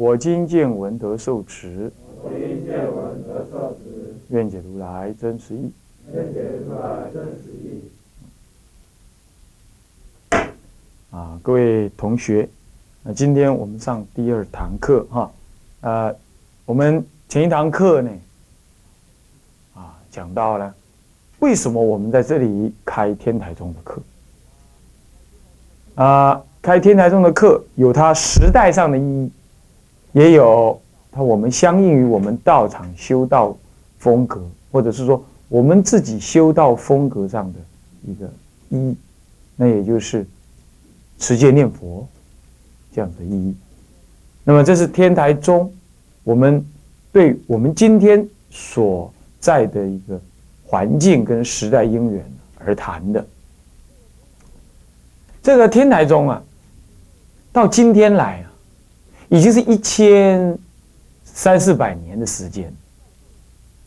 我今见闻得受持。我今见闻得受持。愿解如来真实义。愿解如来真实义。啊，各位同学，那今天我们上第二堂课哈，呃，我们前一堂课呢，啊，讲到了为什么我们在这里开天台宗的课，啊，开天台宗的课有它时代上的意义，也有它我们相应于我们道场修道风格，或者是说我们自己修道风格上的一个一，那也就是。持戒念佛，这样的意义。那么，这是天台宗，我们对我们今天所在的一个环境跟时代因缘而谈的。这个天台宗啊，到今天来啊，已经是一千三四百年的时间。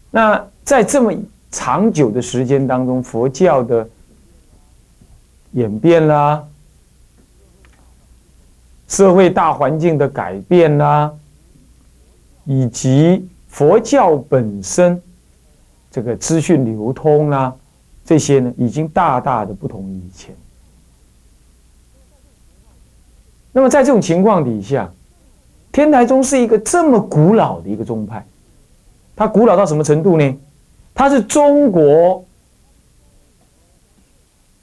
那在这么长久的时间当中，佛教的演变啦。社会大环境的改变啦，以及佛教本身这个资讯流通啦，这些呢，已经大大的不同于以前。那么在这种情况底下，天台宗是一个这么古老的一个宗派，它古老到什么程度呢？它是中国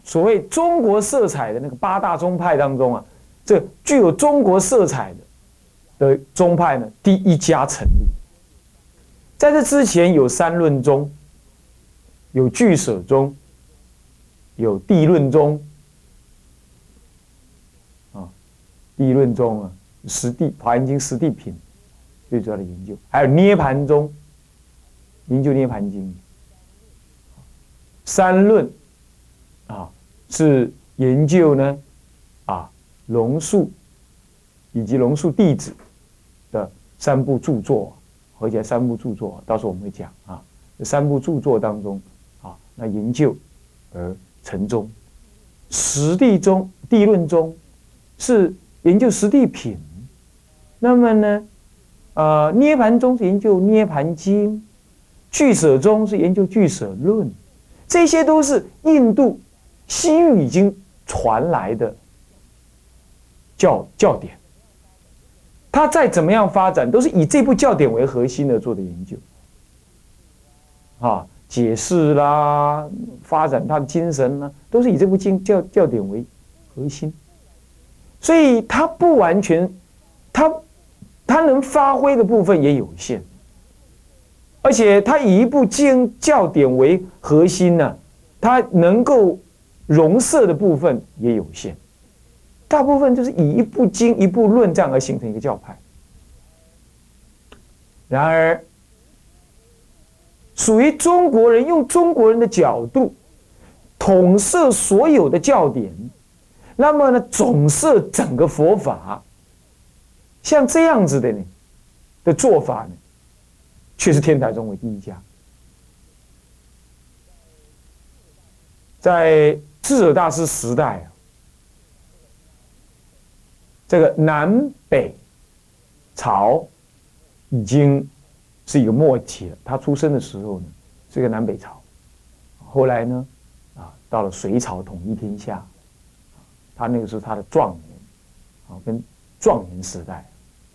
所谓中国色彩的那个八大宗派当中啊。这具有中国色彩的的宗派呢，第一家成立。在这之前，有三论宗，有俱舍宗，有地论宗。啊，地论宗啊，实地《华严经》实地品最主要的研究，还有涅盘中，研究涅盘经。三论啊，是研究呢啊。龙树以及龙树弟子的三部著作，合起来三部著作，到时候我们会讲啊。这三部著作当中啊，那研究而成宗，实地中地论中是研究实地品，那么呢，呃，涅盘中是研究涅盘经，俱舍中是研究俱舍论，这些都是印度西域已经传来的。教教典，他再怎么样发展，都是以这部教典为核心的做的研究，啊，解释啦，发展他的精神呢，都是以这部经教教典为核心，所以他不完全，他能发挥的部分也有限，而且他以一部经教典为核心呢，他能够容摄的部分也有限。大部分就是以一部经、一部论这样而形成一个教派。然而，属于中国人用中国人的角度统摄所有的教典，那么呢，总摄整个佛法，像这样子的呢的做法呢，却是天台宗为第一家，在智者大师时代啊。这个南北朝已经是一个末期了。他出生的时候呢，是一个南北朝。后来呢，啊，到了隋朝统一天下，他那个是他的壮年，啊，跟壮年时代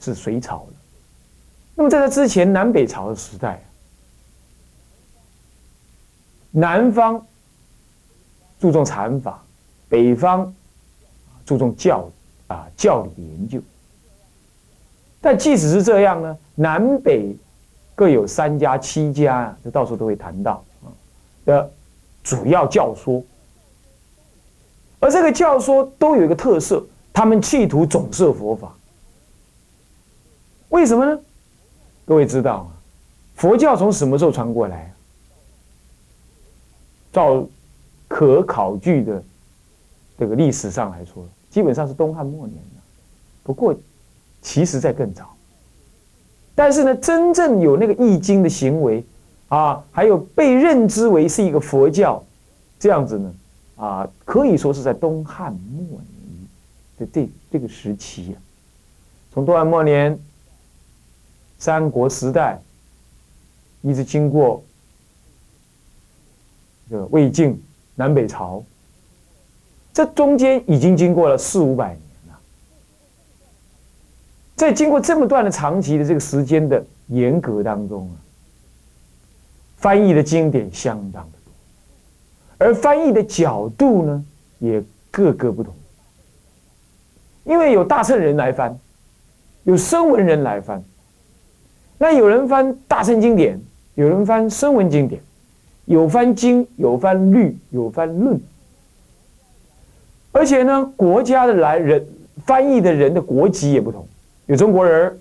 是隋朝了。那么在他之前，南北朝的时代，南方注重禅法，北方注重教。啊，教理研究。但即使是这样呢，南北各有三家、七家啊，这到时候都会谈到啊的主要教说。而这个教说都有一个特色，他们企图总摄佛法。为什么呢？各位知道，佛教从什么时候传过来？照可考据的这个历史上来说，基本上是东汉末年。不过，其实在更早。但是呢，真正有那个易经的行为啊，还有被认知为是一个佛教这样子呢，啊，可以说是在东汉末年的这这个时期呀。从东汉末年、三国时代，一直经过这个魏晋南北朝，这中间已经经过了四五百年了。在经过这么段的长期的这个时间的严格当中啊，翻译的经典相当的多，而翻译的角度呢也各个不同，因为有大乘人来翻，有声闻人来翻，那有人翻大乘经典，有人翻声闻经典，有翻经，有翻律，有翻论，而且呢，国家的来人翻译的人的国籍也不同。有中国人，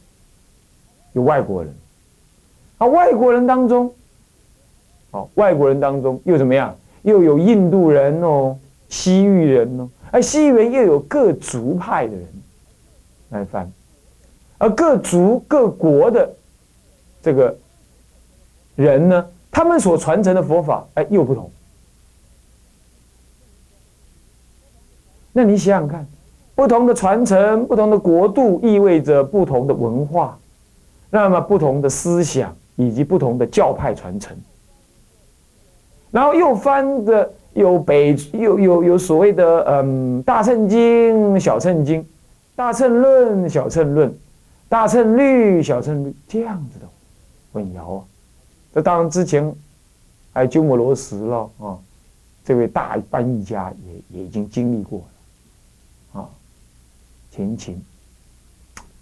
有外国人，啊，外国人当中，哦，外国人当中又怎么样？又有印度人哦，西域人哦，而西域人又有各族派的人来翻，而各族各国的这个人呢，他们所传承的佛法哎又不同。那你想想看。不同的传承，不同的国度，意味着不同的文化，那么不同的思想以及不同的教派传承。然后又翻的有北有有有所谓的嗯大乘经、小乘经、大乘论、小乘论、大乘律、小乘律这样子的混淆啊。这当然之前还有鸠摩罗什了啊，这位大翻译家也也已经经历过了啊。前秦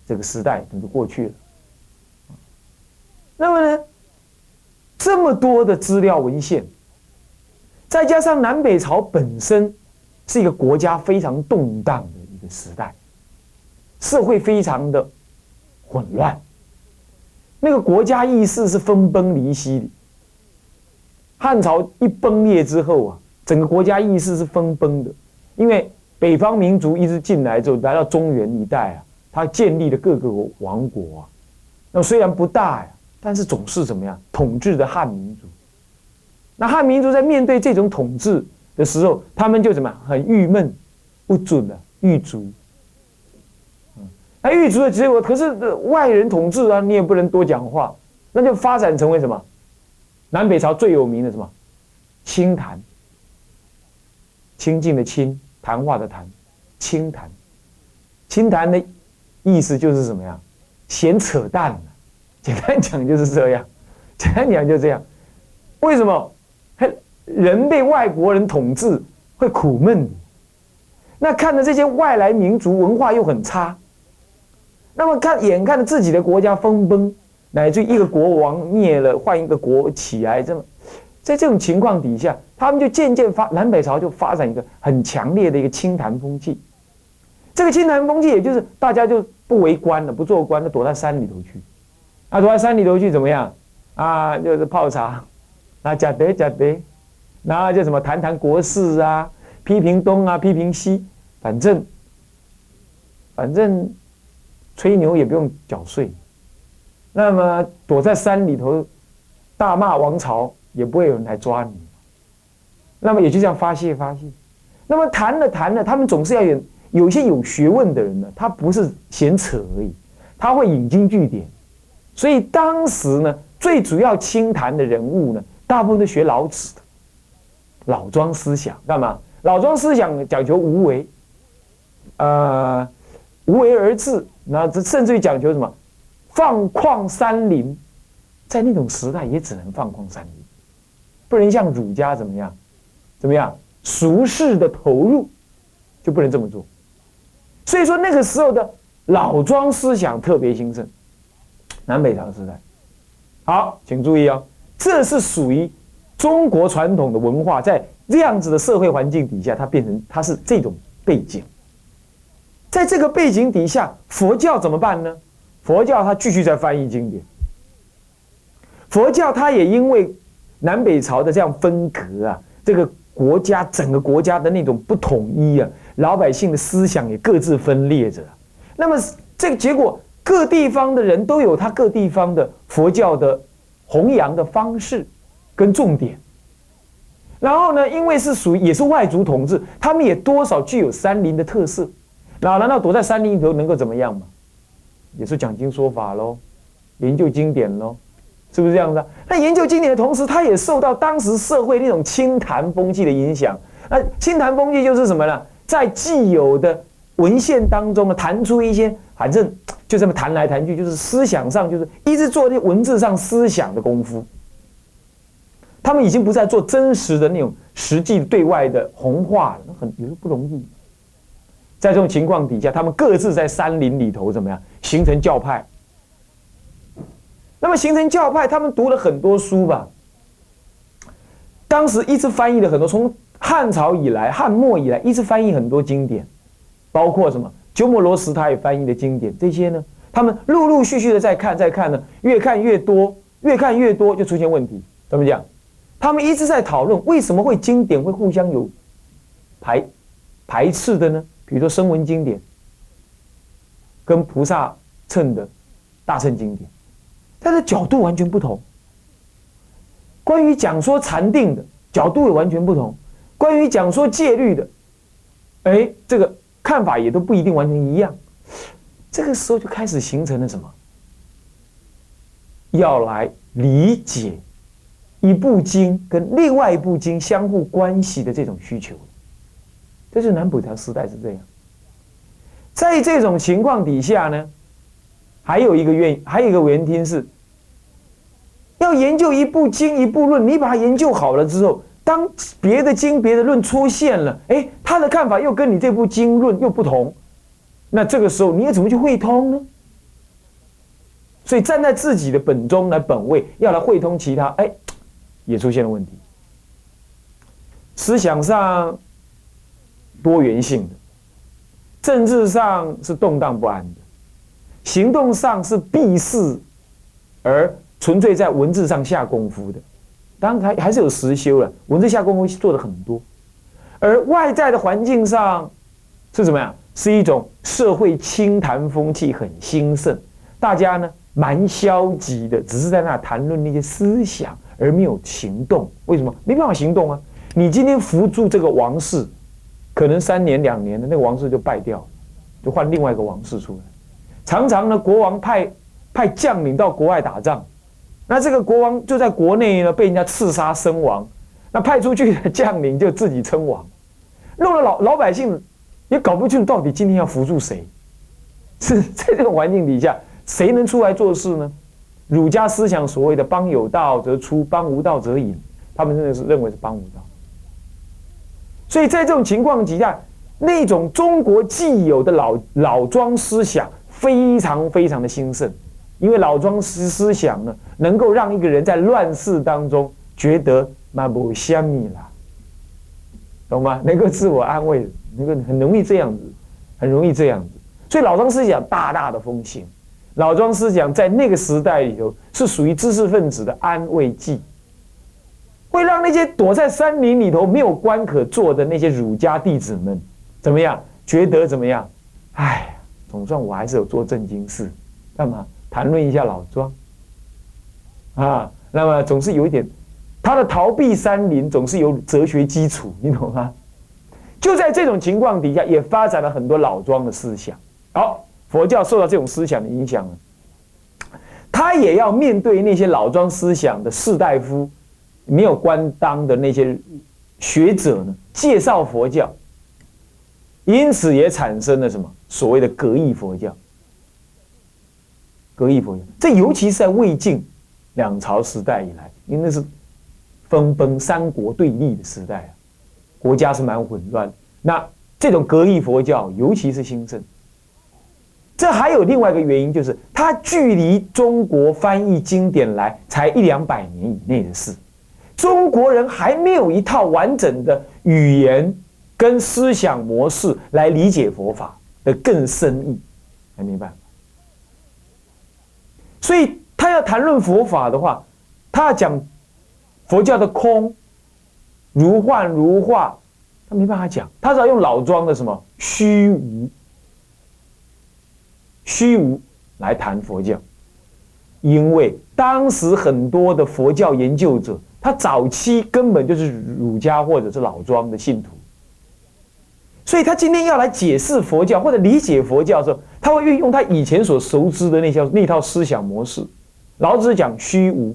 这个时代等就过去了，那么呢，这么多的资料文献，再加上南北朝本身是一个国家非常动荡的一个时代，社会非常的混乱，那个国家意识是分崩离析的。汉朝一崩裂之后啊，整个国家意识是分崩的，因为。北方民族一直进来之后，来到中原一带啊，他建立了各个王国啊。那虽然不大呀，但是总是怎么样统治的汉民族。那汉民族在面对这种统治的时候，他们就怎么很郁闷、不准的狱卒。嗯，那狱卒的结果，可是外人统治啊，你也不能多讲话，那就发展成为什么？南北朝最有名的什么？清谈，清净的清。谈话的谈，清谈，清谈的意思就是什么呀？闲扯淡简单讲就是这样，简单讲就这样。为什么？人被外国人统治会苦闷。那看着这些外来民族文化又很差，那么看眼看着自己的国家分崩，乃至一个国王灭了，换一个国起来，这么。在这种情况底下，他们就渐渐发南北朝就发展一个很强烈的一个清谈风气。这个清谈风气，也就是大家就不为官了，不做官，了躲在山里头去。啊，躲在山里头去怎么样？啊，就是泡茶，啊，假得假得，然后就什么谈谈国事啊，批评东啊，批评西，反正反正吹牛也不用缴税。那么躲在山里头大骂王朝。也不会有人来抓你，那么也就这样发泄发泄。那么谈了谈了，他们总是要有有一些有学问的人呢，他不是闲扯而已，他会引经据典。所以当时呢，最主要清谈的人物呢，大部分都学老子的老庄思想，干嘛？老庄思想讲求无为，呃，无为而治，那这甚至于讲求什么？放旷山林，在那种时代也只能放旷山林。不能像儒家怎么样，怎么样俗世的投入，就不能这么做。所以说那个时候的老庄思想特别兴盛，南北朝时代。好，请注意哦，这是属于中国传统的文化，在这样子的社会环境底下，它变成它是这种背景。在这个背景底下，佛教怎么办呢？佛教它继续在翻译经典，佛教它也因为南北朝的这样分隔啊，这个国家整个国家的那种不统一啊，老百姓的思想也各自分裂着。那么这个结果，各地方的人都有他各地方的佛教的弘扬的方式跟重点。然后呢，因为是属于也是外族统治，他们也多少具有山林的特色。那难道躲在山林里头能够怎么样嘛？也是讲经说法喽，研究经典喽，是不是这样子？那研究经典的同时，他也受到当时社会那种清谈风气的影响。那清谈风气就是什么呢？在既有的文献当中呢，谈出一些，反正就这么谈来谈去，就是思想上，就是一直做那文字上思想的功夫。他们已经不再做真实的那种实际对外的红化了，那很有时候不容易。在这种情况底下，他们各自在山林里头怎么样形成教派？那么形成教派，他们读了很多书吧。当时一直翻译了很多，从汉朝以来、汉末以来一直翻译很多经典，包括什么鸠摩罗什他也翻译的经典，这些呢，他们陆陆续续的在看，在看呢，越看越多，越看越多就出现问题。怎么讲？他们一直在讨论为什么会经典会互相有排排斥的呢？比如说声闻经典跟菩萨称的大乘经典，它的角度完全不同。关于讲说禅定的角度也完全不同，关于讲说戒律的，哎，这个看法也都不一定完全一样。这个时候就开始形成了什么？要来理解。一部经跟另外一部经相互关系的这种需求，这是南北朝时代是这样。在这种情况底下呢，还有一个原还有一个原因是，要研究一部经一部论，你把它研究好了之后，当别的经别的论出现了，哎，他的看法又跟你这部经论又不同，那这个时候你要怎么去汇通呢？所以站在自己的本宗来本位，要来汇通其他，哎。也出现了问题，思想上多元性的，政治上是动荡不安的，行动上是避世而纯粹在文字上下功夫的，当然还还是有实修了，文字下功夫做的很多，而外在的环境上是怎么样？是一种社会清谈风气很兴盛，大家呢蛮消极的，只是在那谈论那些思想。而没有行动，为什么没办法行动啊？你今天扶助这个王室，可能三年两年的那个王室就败掉了，就换另外一个王室出来。常常呢，国王派派将领到国外打仗，那这个国王就在国内呢被人家刺杀身亡，那派出去的将领就自己称王，弄得老老百姓也搞不清楚到底今天要扶助谁。是 在这种环境底下，谁能出来做事呢？儒家思想所谓的“邦有道则出，邦无道则隐”，他们真的是认为是邦无道。所以在这种情况底下，那种中国既有的老老庄思想非常非常的兴盛，因为老庄思思想呢，能够让一个人在乱世当中觉得蛮不香米啦，懂吗？能够自我安慰，能够很容易这样子，很容易这样子。所以老庄思想大大的风行。老庄思想在那个时代里头是属于知识分子的安慰剂，会让那些躲在山林里头没有官可做的那些儒家弟子们怎么样？觉得怎么样？哎，总算我还是有做正经事，干嘛谈论一下老庄啊？那么总是有一点，他的逃避山林总是有哲学基础，你懂吗？就在这种情况底下，也发展了很多老庄的思想。好。佛教受到这种思想的影响他也要面对那些老庄思想的士大夫、没有官当的那些学者呢，介绍佛教，因此也产生了什么所谓的格异佛教。格异佛教，这尤其是在魏晋两朝时代以来，因为是分崩三国对立的时代啊，国家是蛮混乱。那这种格异佛教尤其是兴盛。这还有另外一个原因，就是它距离中国翻译经典来才一两百年以内的事，中国人还没有一套完整的语言跟思想模式来理解佛法的更深意，还没办法。所以他要谈论佛法的话，他要讲佛教的空，如幻如化，他没办法讲，他只要用老庄的什么虚无，虚无来谈佛教，因为当时很多的佛教研究者，他早期根本就是儒家或者是老庄的信徒。所以他今天要来解释佛教或者理解佛教的时候，他会运用他以前所熟知的那套那套思想模式。老子讲虚无，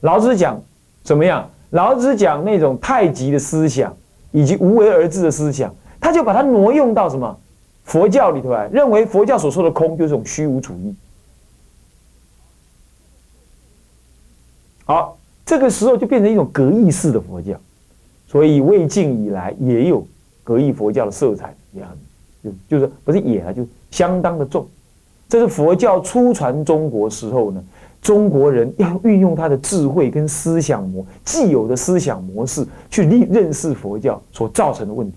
老子讲怎么样？老子讲那种太极的思想以及无为而治的思想，他就把它挪用到什么佛教里头来，认为佛教所说的空就是种虚无主义。好，这个时候就变成一种格义式的佛教。所以魏晋以来也有格义佛教的色彩，也很就就是不是也啊，就相当的重。这是佛教初传中国时候呢，中国人要运用他的智慧跟思想模既有的思想模式去认认识佛教所造成的问题，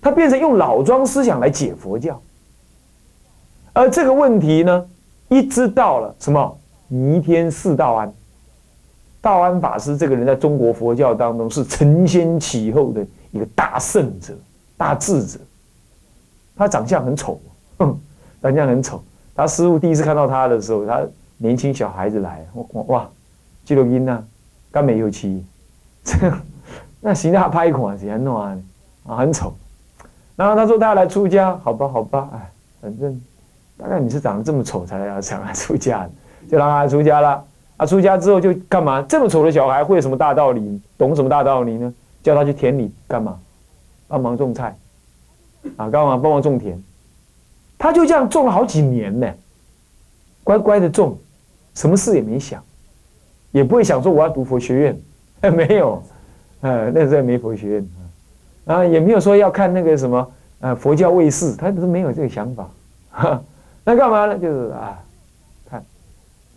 他变成用老庄思想来解佛教。而这个问题呢，一直到了什么弥天四道安。道安法师这个人在中国佛教当中是承先启后的一个大圣者、大智者。他长相很丑，长相很丑。他师傅第一次看到他的时候，他年轻小孩子来，哇，肌肉音呐，干美又气，这样那形象拍款怎样弄啊？很丑。然后他说他要来出家，好吧，好吧，哎，反正大概你是长得这么丑才要想来出家的，就让他出家了。他出家之后就干嘛？这么丑的小孩会有什么大道理？懂什么大道理呢？叫他去田里干嘛？帮忙种菜，啊，干嘛帮忙种田？他就这样种了好几年呢，乖乖的种，什么事也没想，也不会想说我要读佛学院，没有，呃，那时候没佛学院啊，也没有说要看那个什么呃佛教卫视，他是没有这个想法，那干嘛呢？就是啊，看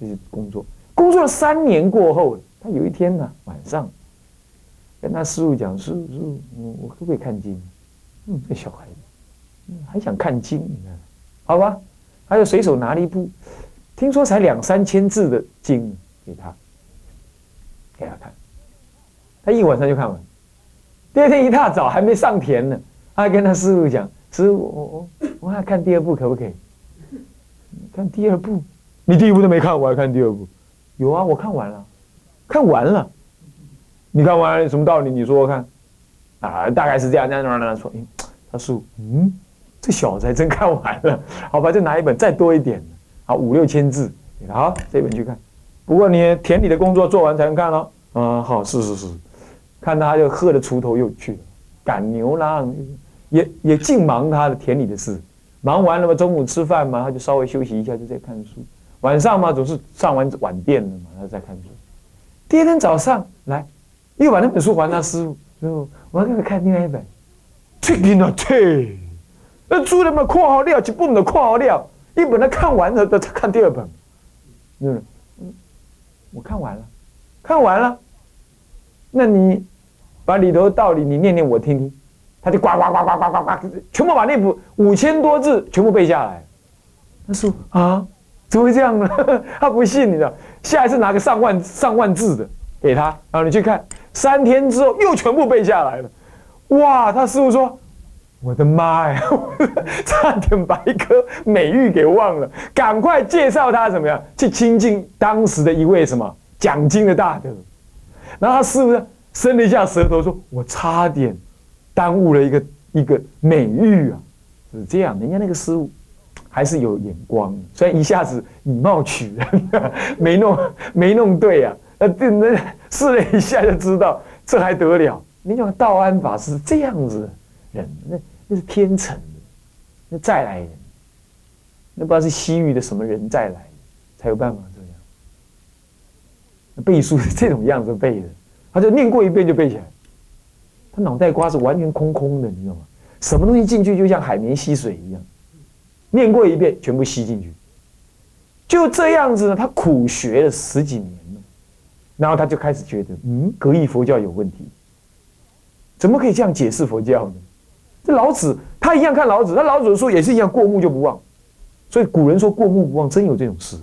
就是工作。工作了三年过后，他有一天呢晚上，跟他师傅讲：“师傅，师傅，我我可不可以看经？”嗯，这小孩子，还想看经，你看，好吧？他就随手拿了一部，听说才两三千字的经给他，给他看。他一晚上就看完。第二天一大早还没上田呢，他跟他师傅讲：“师傅，我我我还看第二部可不可以？看第二部，你第一部都没看，我还看第二部。”有啊，我看完了，看完了，你看完了什么道理？你说说看，啊，大概是这样，这样，那样，说，他说，嗯，这小子还真看完了，好吧，就拿一本再多一点，好五六千字，好，这本去看。不过你田里的工作做完才能看哦。嗯，好，是是是，看他就喝的锄头又去了，赶牛啦，也也尽忙他的田里的事，忙完了嘛，中午吃饭嘛，他就稍微休息一下，就在看书。晚上嘛，总是上完晚殿了嘛，他在看书。第二天早上来，又把那本书还他师傅，师傅，我要给他看另外一本。这个呢，这那书里面括号料，就不能括号料，一本他看完了，他看第二本。嗯，我看完了，看完了。那你把里头的道理你念念我听听，他就呱呱呱呱呱呱呱，全部把那部五千多字全部背下来。他说啊。怎么会这样呢？他不信，你知道？下一次拿个上万上万字的给他，然后你去看，三天之后又全部背下来了。哇！他师傅说：“我的妈呀，差点把一颗美玉给忘了，赶快介绍他怎么样去亲近当时的一位什么讲经的大德。”然后他师傅伸了一下舌头说：“我差点耽误了一个一个美玉啊！”是这样，人家那个师傅。还是有眼光，虽然一下子以貌取人，没弄没弄对啊，那这那试了一下就知道，这还得了？你讲道安法师这样子人，那那是天成的，那再来人，那不知道是西域的什么人再来，才有办法这样背书是这种样子背的，他就念过一遍就背起来，他脑袋瓜是完全空空的，你知道吗？什么东西进去就像海绵吸水一样。念过一遍，全部吸进去，就这样子呢。他苦学了十几年了，然后他就开始觉得，嗯，格义佛教有问题，怎么可以这样解释佛教呢？这老子他一样看老子，他老子的书也是一样，过目就不忘。所以古人说过目不忘，真有这种事。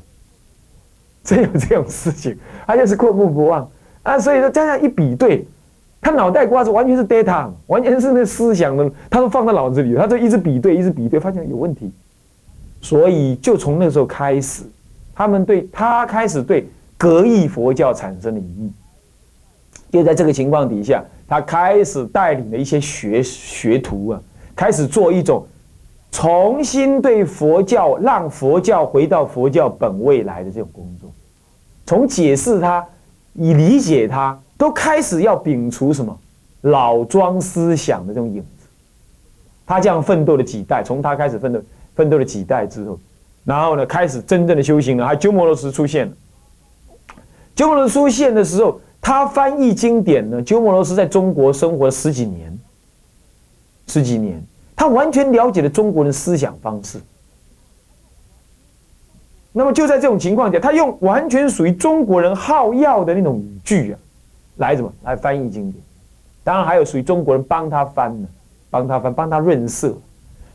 真有这种事情，他就是过目不忘啊。所以说这样一比对，他脑袋瓜子完全是 data，完全是那思想的，他都放在脑子里，他就一直比对，一直比对，发现有问题。所以就从那时候开始，他们对他开始对格义佛教产生了疑义。就在这个情况底下，他开始带领了一些学学徒啊，开始做一种重新对佛教让佛教回到佛教本位来的这种工作，从解释它、以理解它，都开始要摒除什么老庄思想的这种影子。他这样奋斗了几代，从他开始奋斗。奋斗了几代之后，然后呢，开始真正的修行了。还鸠摩罗什出现了。鸠摩罗什出现的时候，他翻译经典呢。鸠摩罗什在中国生活了十几年，十几年，他完全了解了中国人思想方式。那么就在这种情况下，他用完全属于中国人好要的那种语句啊，来怎么来翻译经典？当然还有属于中国人帮他翻的，帮他翻，帮他润色。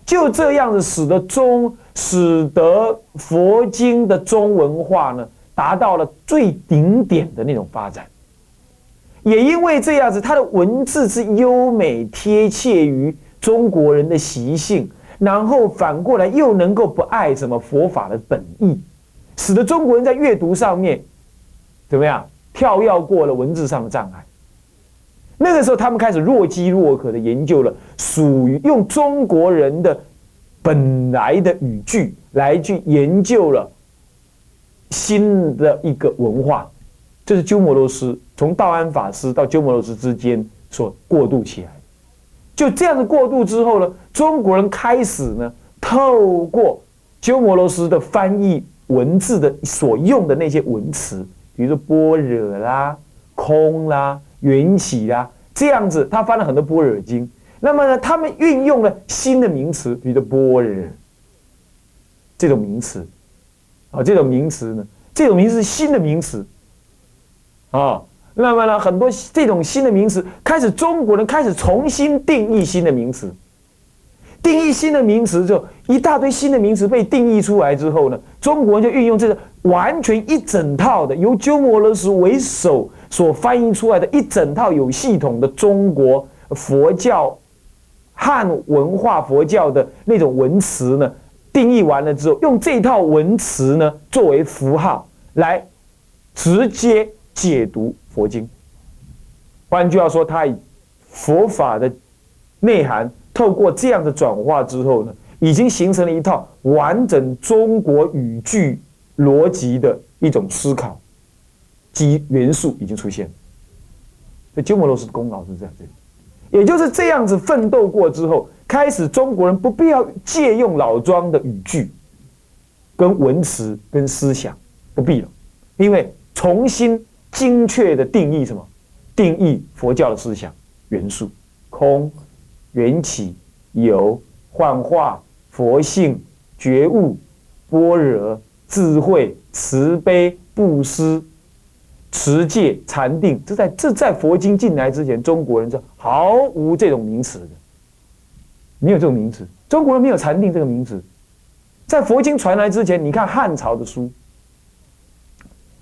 就这样子，使得中使得佛经的中文化呢，达到了最顶点的那种发展。也因为这样子，它的文字之优美贴切于中国人的习性，然后反过来又能够不爱什么佛法的本意，使得中国人在阅读上面怎么样跳跃过了文字上的障碍。那个时候，他们开始若饥若渴的研究了，属于用中国人的本来的语句来去研究了新的一个文化，这是鸠摩罗什从道安法师到鸠摩罗什之间所过渡起来。就这样的过渡之后呢，中国人开始呢，透过鸠摩罗什的翻译文字的所用的那些文词，比如说般若啦、空啦。缘起呀，这样子，他翻了很多般若经。那么呢，他们运用了新的名词，比如般若这种名词，啊，这种名词呢，这种名词是新的名词，啊，那么呢，很多这种新的名词开始，中国人开始重新定义新的名词。定义新的名词之后，一大堆新的名词被定义出来之后呢，中国人就运用这个完全一整套的由鸠摩罗什为首所翻译出来的一整套有系统的中国佛教汉文化佛教的那种文词呢，定义完了之后，用这套文词呢作为符号来直接解读佛经。换句话说，他以佛法的内涵。透过这样的转化之后呢，已经形成了一套完整中国语句逻辑的一种思考及元素已经出现。所以鸠摩罗什的功劳是在这里，也就是这样子奋斗过之后，开始中国人不必要借用老庄的语句、跟文词、跟思想，不必了，因为重新精确的定义什么？定义佛教的思想元素，空。缘起、有、幻化、佛性、觉悟、般若、智慧、慈悲、布施、持戒、禅定，这在这在佛经进来之前，中国人是毫无这种名词的，没有这种名词。中国人没有禅定这个名词，在佛经传来之前，你看汉朝的书，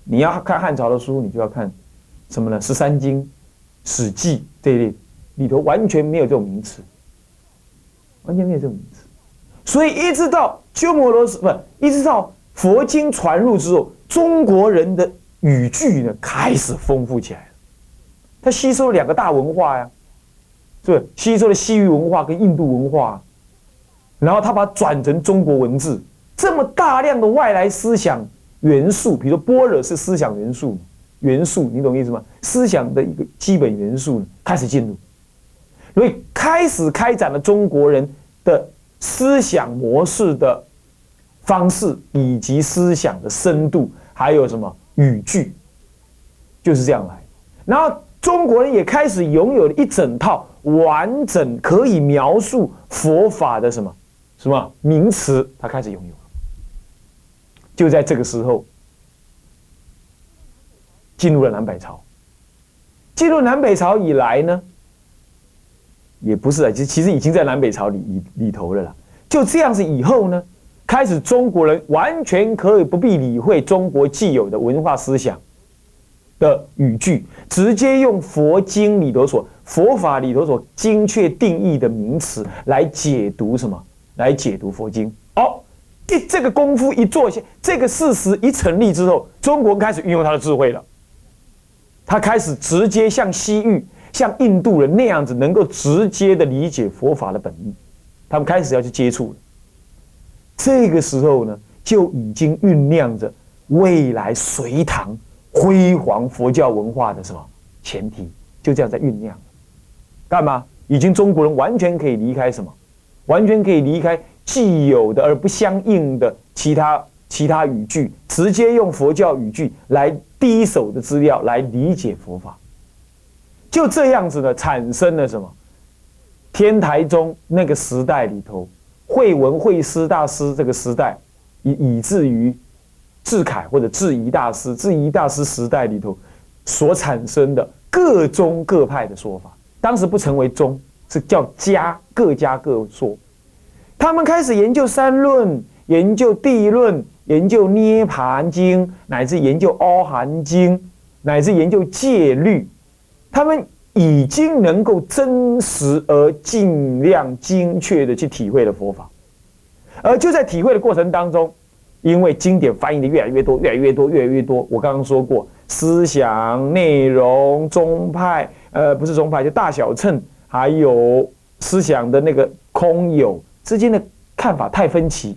你要看汉朝的书，你就要看什么呢？十三经、史记这一类。里头完全没有这种名词，完全没有这种名词，所以一直到鸠摩罗什不，一直到佛经传入之后，中国人的语句呢开始丰富起来了。他吸收了两个大文化呀，是不是？吸收了西域文化跟印度文化，然后他把它转成中国文字，这么大量的外来思想元素，比如说般若是思想元素，元素你懂意思吗？思想的一个基本元素开始进入。所以开始开展了中国人的思想模式的方式，以及思想的深度，还有什么语句，就是这样来。然后中国人也开始拥有了一整套完整可以描述佛法的什么什么名词，他开始拥有了。就在这个时候，进入了南北朝。进入南北朝以来呢？也不是啊，其实其实已经在南北朝里里头了啦。就这样子以后呢，开始中国人完全可以不必理会中国既有的文化思想的语句，直接用佛经里头所佛法里头所精确定义的名词来解读什么？来解读佛经。哦，一这个功夫一做下，这个事实一成立之后，中国开始运用他的智慧了。他开始直接像西域、像印度人那样子，能够直接的理解佛法的本意。他们开始要去接触了。这个时候呢，就已经酝酿着未来隋唐辉煌佛教文化的什么前提，就这样在酝酿。干嘛？已经中国人完全可以离开什么？完全可以离开既有的而不相应的其他其他语句，直接用佛教语句来第一手的资料来理解佛法。就这样子呢，产生了什么？天台宗那个时代里头。慧文慧师大师这个时代，以以至于智凯或者智怡大师、智怡大师时代里头所产生的各宗各派的说法，当时不成为宗，是叫家，各家各说。他们开始研究三论，研究地论，研究涅盘经，乃至研究阿含经，乃至研究戒律。他们。已经能够真实而尽量精确的去体会了佛法，而就在体会的过程当中，因为经典翻译的越来越多，越来越多，越来越多。我刚刚说过，思想内容、宗派，呃，不是宗派，就大小乘，还有思想的那个空有之间的看法太分歧，